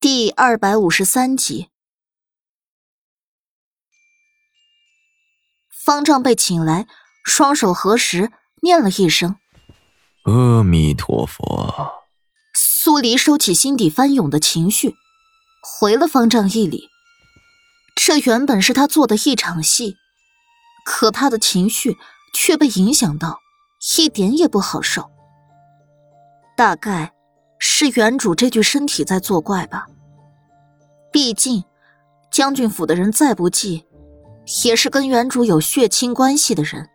第二百五十三集，方丈被请来，双手合十，念了一声“阿弥陀佛”。苏黎收起心底翻涌的情绪，回了方丈一礼。这原本是他做的一场戏，可他的情绪却被影响到，一点也不好受。大概。是原主这具身体在作怪吧？毕竟，将军府的人再不济，也是跟原主有血亲关系的人。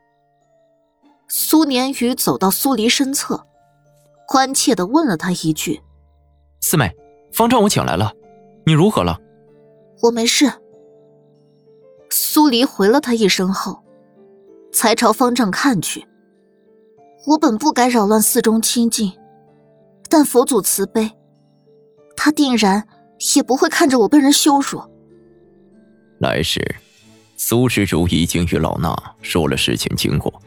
苏年宇走到苏黎身侧，关切的问了他一句：“四妹，方丈我请来了，你如何了？”“我没事。”苏黎回了他一声后，才朝方丈看去。我本不该扰乱寺中清静。但佛祖慈悲，他定然也不会看着我被人羞辱。来时，苏施主已经与老衲说了事情经过。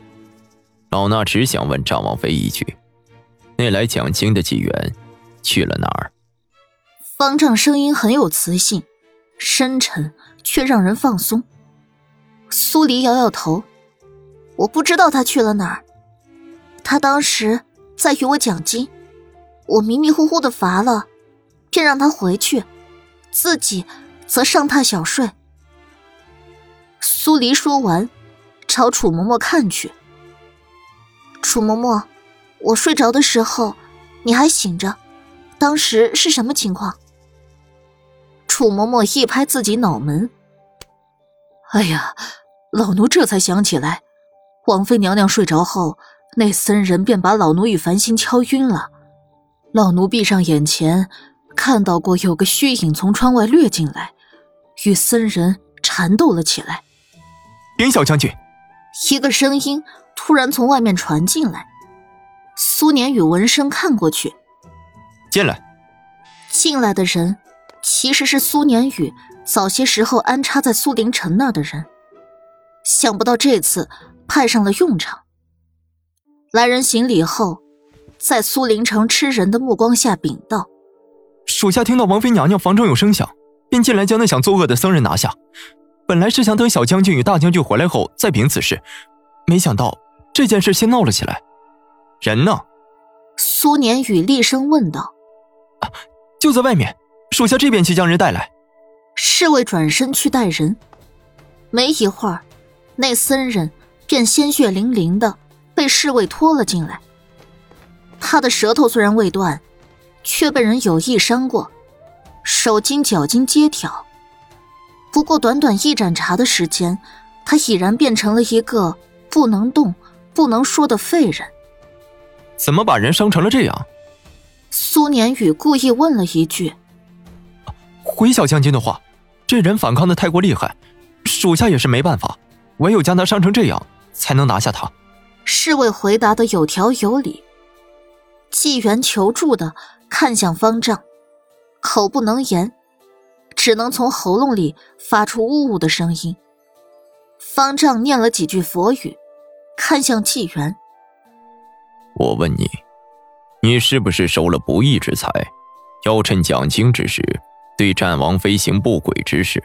老衲只想问张王妃一句：那来讲经的纪元去了哪儿？方丈声音很有磁性，深沉却让人放松。苏黎摇摇头：“我不知道他去了哪儿。他当时在与我讲经。”我迷迷糊糊的乏了，便让他回去，自己则上榻小睡。苏黎说完，朝楚嬷嬷看去。楚嬷嬷，我睡着的时候，你还醒着，当时是什么情况？楚嬷嬷一拍自己脑门：“哎呀，老奴这才想起来，王妃娘娘睡着后，那僧人便把老奴与繁星敲晕了。”老奴闭上眼前，看到过有个虚影从窗外掠进来，与僧人缠斗了起来。禀小将军，一个声音突然从外面传进来。苏年宇闻声看过去，进来。进来的人其实是苏年宇早些时候安插在苏林城那儿的人，想不到这次派上了用场。来人行礼后。在苏林城吃人的目光下禀道：“属下听到王妃娘娘房中有声响，便进来将那想作恶的僧人拿下。本来是想等小将军与大将军回来后再禀此事，没想到这件事先闹了起来。人呢？”苏年宇厉声问道：“啊，就在外面，属下这边去将人带来。”侍卫转身去带人，没一会儿，那僧人便鲜血淋淋的被侍卫拖了进来。他的舌头虽然未断，却被人有意伤过，手筋脚筋皆挑。不过短短一盏茶的时间，他已然变成了一个不能动、不能说的废人。怎么把人伤成了这样？苏年宇故意问了一句：“回小将军的话，这人反抗的太过厉害，属下也是没办法，唯有将他伤成这样，才能拿下他。”侍卫回答的有条有理。纪元求助的看向方丈，口不能言，只能从喉咙里发出呜呜的声音。方丈念了几句佛语，看向纪元：“我问你，你是不是收了不义之财，要趁讲经之时对战王妃行不轨之事？”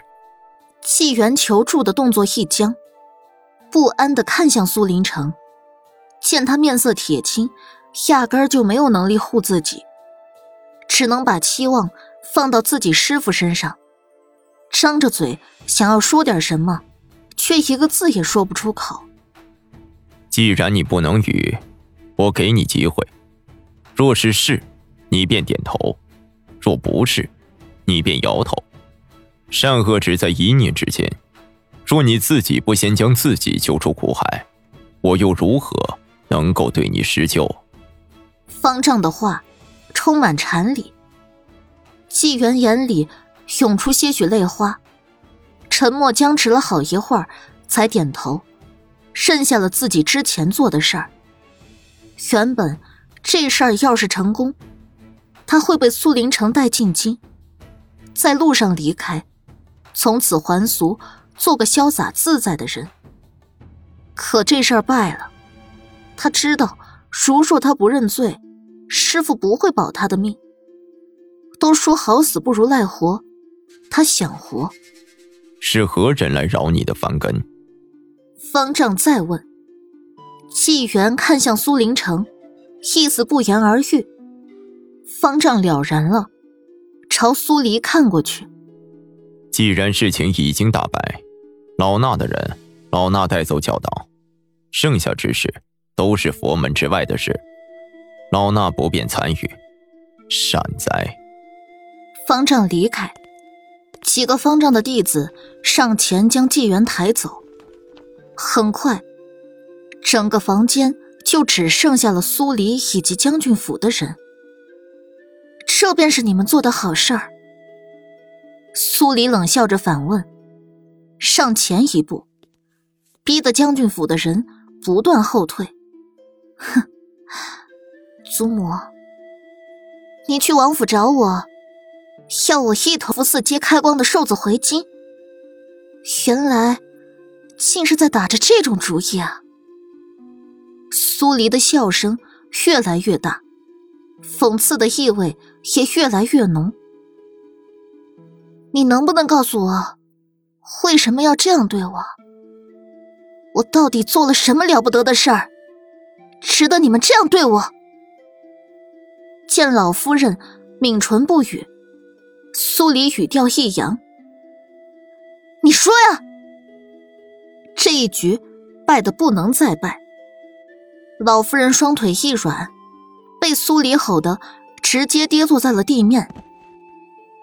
纪元求助的动作一僵，不安的看向苏林城，见他面色铁青。压根儿就没有能力护自己，只能把期望放到自己师傅身上，张着嘴想要说点什么，却一个字也说不出口。既然你不能语，我给你机会，若是是，你便点头；若不是，你便摇头。善恶只在一念之间，若你自己不先将自己救出苦海，我又如何能够对你施救？方丈的话充满禅理，纪元眼里涌出些许泪花，沉默僵持了好一会儿，才点头，剩下了自己之前做的事儿。原本这事儿要是成功，他会被苏林城带进京，在路上离开，从此还俗，做个潇洒自在的人。可这事儿败了，他知道，如若他不认罪。师傅不会保他的命。都说好死不如赖活，他想活。是何人来扰你的凡根？方丈再问。纪元看向苏林城，意思不言而喻。方丈了然了，朝苏黎看过去。既然事情已经大白，老衲的人，老衲带走教导，剩下之事都是佛门之外的事，老衲不便参与。善哉。方丈离开，几个方丈的弟子上前将纪元抬走。很快，整个房间就只剩下了苏黎以及将军府的人。这便是你们做的好事儿。苏黎冷笑着反问，上前一步，逼得将军府的人不断后退。哼，祖母，你去王府找我。要我一头四揭开光的瘦子回京，原来竟是在打着这种主意啊！苏黎的笑声越来越大，讽刺的意味也越来越浓。你能不能告诉我，为什么要这样对我？我到底做了什么了不得的事儿，值得你们这样对我？见老夫人抿唇不语。苏黎语调一扬：“你说呀！”这一局败得不能再败。老夫人双腿一软，被苏黎吼得直接跌坐在了地面。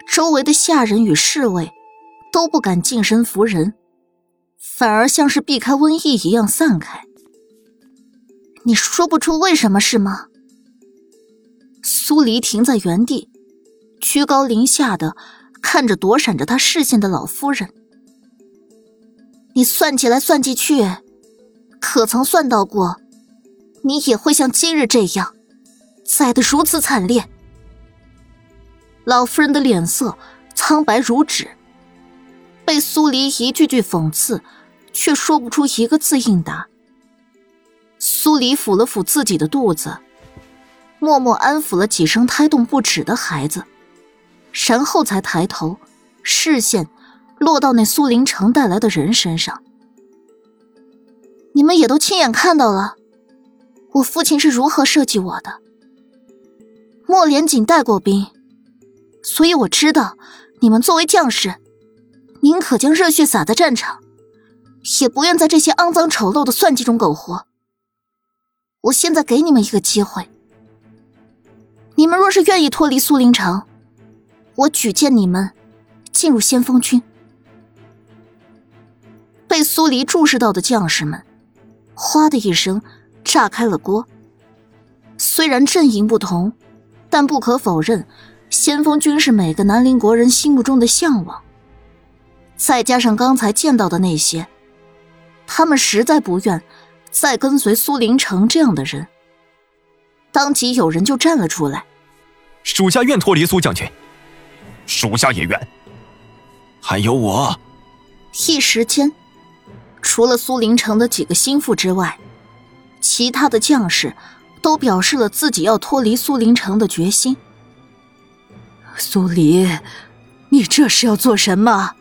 周围的下人与侍卫都不敢近身扶人，反而像是避开瘟疫一样散开。你说不出为什么是吗？苏黎停在原地。居高临下的看着躲闪着他视线的老夫人，你算起来算计去，可曾算到过，你也会像今日这样，栽得如此惨烈？老夫人的脸色苍白如纸，被苏黎一句句讽刺，却说不出一个字应答。苏黎抚了抚自己的肚子，默默安抚了几声胎动不止的孩子。然后才抬头，视线落到那苏林城带来的人身上。你们也都亲眼看到了，我父亲是如何设计我的。莫连锦带过兵，所以我知道，你们作为将士，宁可将热血洒在战场，也不愿在这些肮脏丑陋的算计中苟活。我现在给你们一个机会，你们若是愿意脱离苏林城。我举荐你们进入先锋军。被苏黎注视到的将士们，哗的一声炸开了锅。虽然阵营不同，但不可否认，先锋军是每个南陵国人心目中的向往。再加上刚才见到的那些，他们实在不愿再跟随苏林城这样的人。当即有人就站了出来：“属下愿脱离苏将军。”属下也愿，还有我。一时间，除了苏林城的几个心腹之外，其他的将士都表示了自己要脱离苏林城的决心。苏黎，你这是要做什么？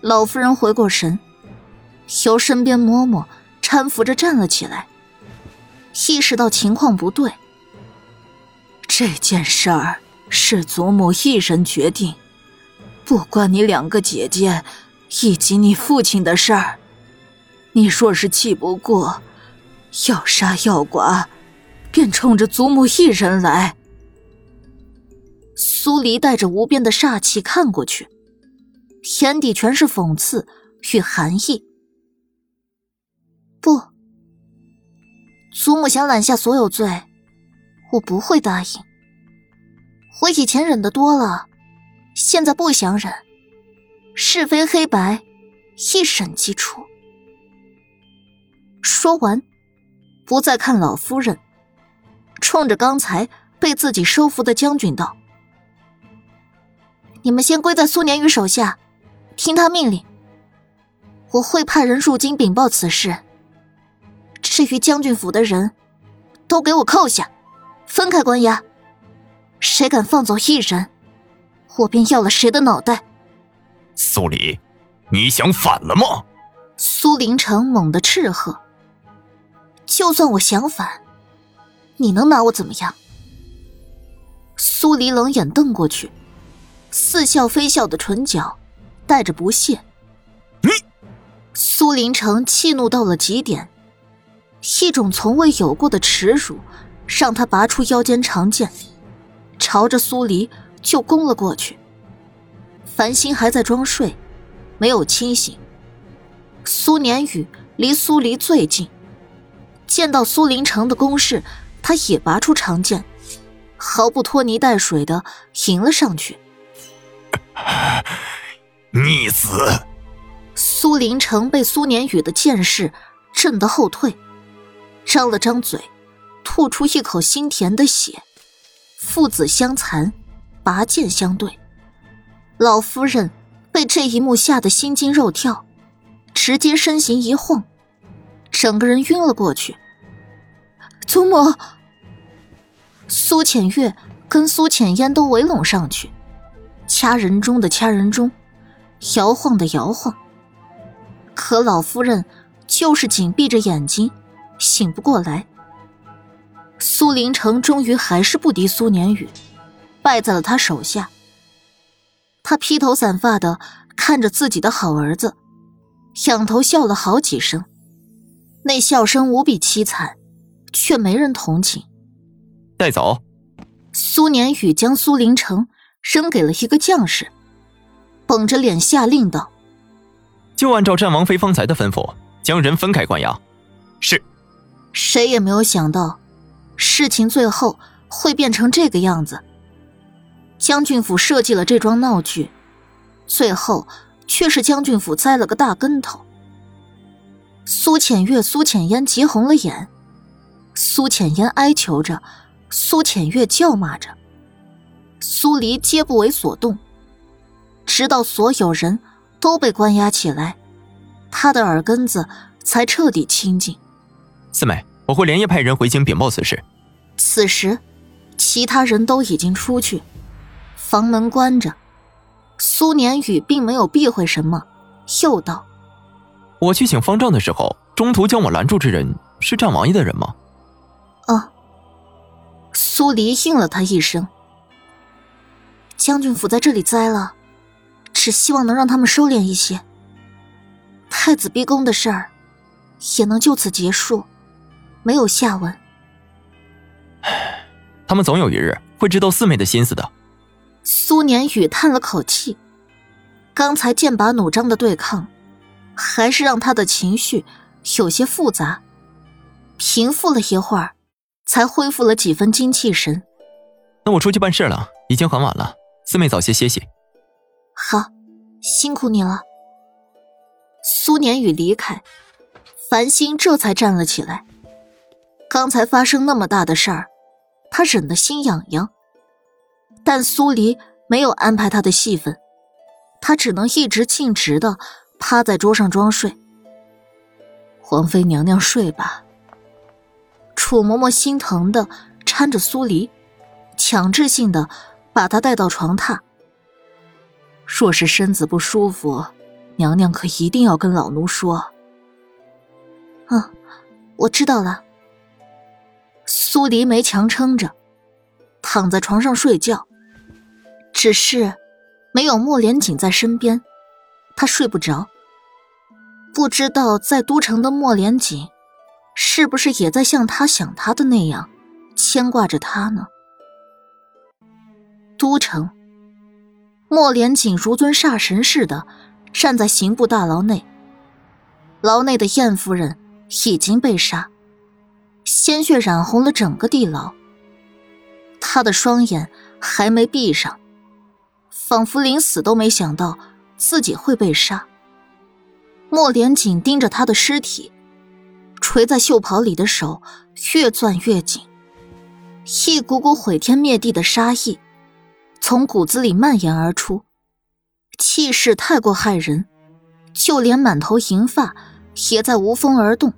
老夫人回过神，由身边嬷嬷搀扶着站了起来，意识到情况不对。这件事儿。是祖母一人决定，不关你两个姐姐以及你父亲的事儿。你若是气不过，要杀要剐，便冲着祖母一人来。苏黎带着无边的煞气看过去，眼底全是讽刺与寒意。不，祖母想揽下所有罪，我不会答应。我以前忍的多了，现在不想忍，是非黑白一审即出。说完，不再看老夫人，冲着刚才被自己收服的将军道：“你们先归在苏年宇手下，听他命令。我会派人入京禀报此事。至于将军府的人，都给我扣下，分开关押。”谁敢放走一人，我便要了谁的脑袋。苏黎，你想反了吗？苏林城猛地斥喝：“就算我想反，你能拿我怎么样？”苏黎冷眼瞪过去，似笑非笑的唇角带着不屑。你，苏林城气怒到了极点，一种从未有过的耻辱让他拔出腰间长剑，朝着苏黎就攻了过去。繁星还在装睡，没有清醒。苏年宇离苏黎最近，见到苏林城的攻势，他也拔出长剑，毫不拖泥带水的迎了上去。逆子！苏林城被苏年宇的剑势震得后退，张了张嘴，吐出一口腥甜的血。父子相残，拔剑相对，老夫人被这一幕吓得心惊肉跳。直接身形一晃，整个人晕了过去。祖母，苏浅月跟苏浅烟都围拢上去，掐人中的掐人中，摇晃的摇晃。可老夫人就是紧闭着眼睛，醒不过来。苏林城终于还是不敌苏年宇，败在了他手下。他披头散发的看着自己的好儿子。仰头笑了好几声，那笑声无比凄惨，却没人同情。带走。苏年宇将苏林城扔给了一个将士，绷着脸下令道：“就按照战王妃方才的吩咐，将人分开关押。”是。谁也没有想到，事情最后会变成这个样子。将军府设计了这桩闹剧，最后。却是将军府栽了个大跟头。苏浅月、苏浅烟急红了眼，苏浅烟哀求着，苏浅月叫骂着，苏黎皆不为所动。直到所有人都被关押起来，他的耳根子才彻底清净。四妹，我会连夜派人回京禀报此事。此时，其他人都已经出去，房门关着。苏年宇并没有避讳什么，又道：“我去请方丈的时候，中途将我拦住之人是战王爷的人吗？”啊。苏黎应了他一声。将军府在这里栽了，只希望能让他们收敛一些。太子逼宫的事儿，也能就此结束，没有下文。他们总有一日会知道四妹的心思的。苏年宇叹了口气，刚才剑拔弩张的对抗，还是让他的情绪有些复杂。平复了一会儿，才恢复了几分精气神。那我出去办事了，已经很晚了，四妹早些歇息。好，辛苦你了。苏年宇离开，繁星这才站了起来。刚才发生那么大的事儿，他忍得心痒痒。但苏黎没有安排他的戏份，他只能一直径直的趴在桌上装睡。皇妃娘娘睡吧。楚嬷嬷心疼的搀着苏黎，强制性的把她带到床榻。若是身子不舒服，娘娘可一定要跟老奴说。嗯，我知道了。苏黎没强撑着，躺在床上睡觉。只是，没有莫连锦在身边，他睡不着。不知道在都城的莫连锦，是不是也在像他想他的那样，牵挂着他呢？都城，莫连锦如尊煞神似的站在刑部大牢内。牢内的燕夫人已经被杀，鲜血染红了整个地牢。他的双眼还没闭上。仿佛临死都没想到自己会被杀。莫连锦盯着他的尸体，垂在袖袍里的手越攥越紧，一股股毁天灭地的杀意从骨子里蔓延而出，气势太过骇人，就连满头银发也在无风而动。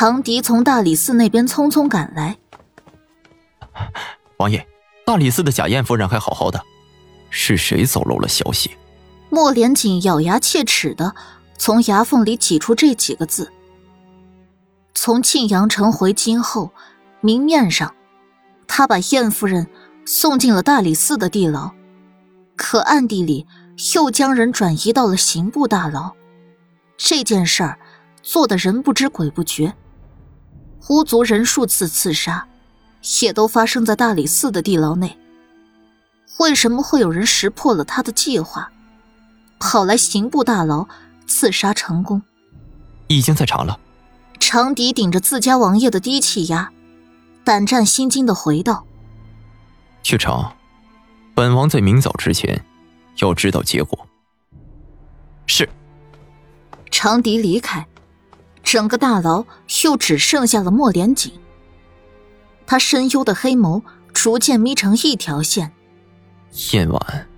长笛从大理寺那边匆匆赶来，王爷，大理寺的贾燕夫人还好好的，是谁走漏了消息？莫连锦咬牙切齿的从牙缝里挤出这几个字。从庆阳城回京后，明面上，他把燕夫人送进了大理寺的地牢，可暗地里又将人转移到了刑部大牢。这件事儿做的人不知鬼不觉，无足人数次刺杀，也都发生在大理寺的地牢内。为什么会有人识破了他的计划，跑来刑部大牢刺杀成功？已经在查了。长笛顶着自家王爷的低气压，胆战心惊的回道：“去查，本王在明早之前要知道结果。”是。长笛离开，整个大牢又只剩下了莫连锦。他深幽的黑眸逐渐眯成一条线。夜晚。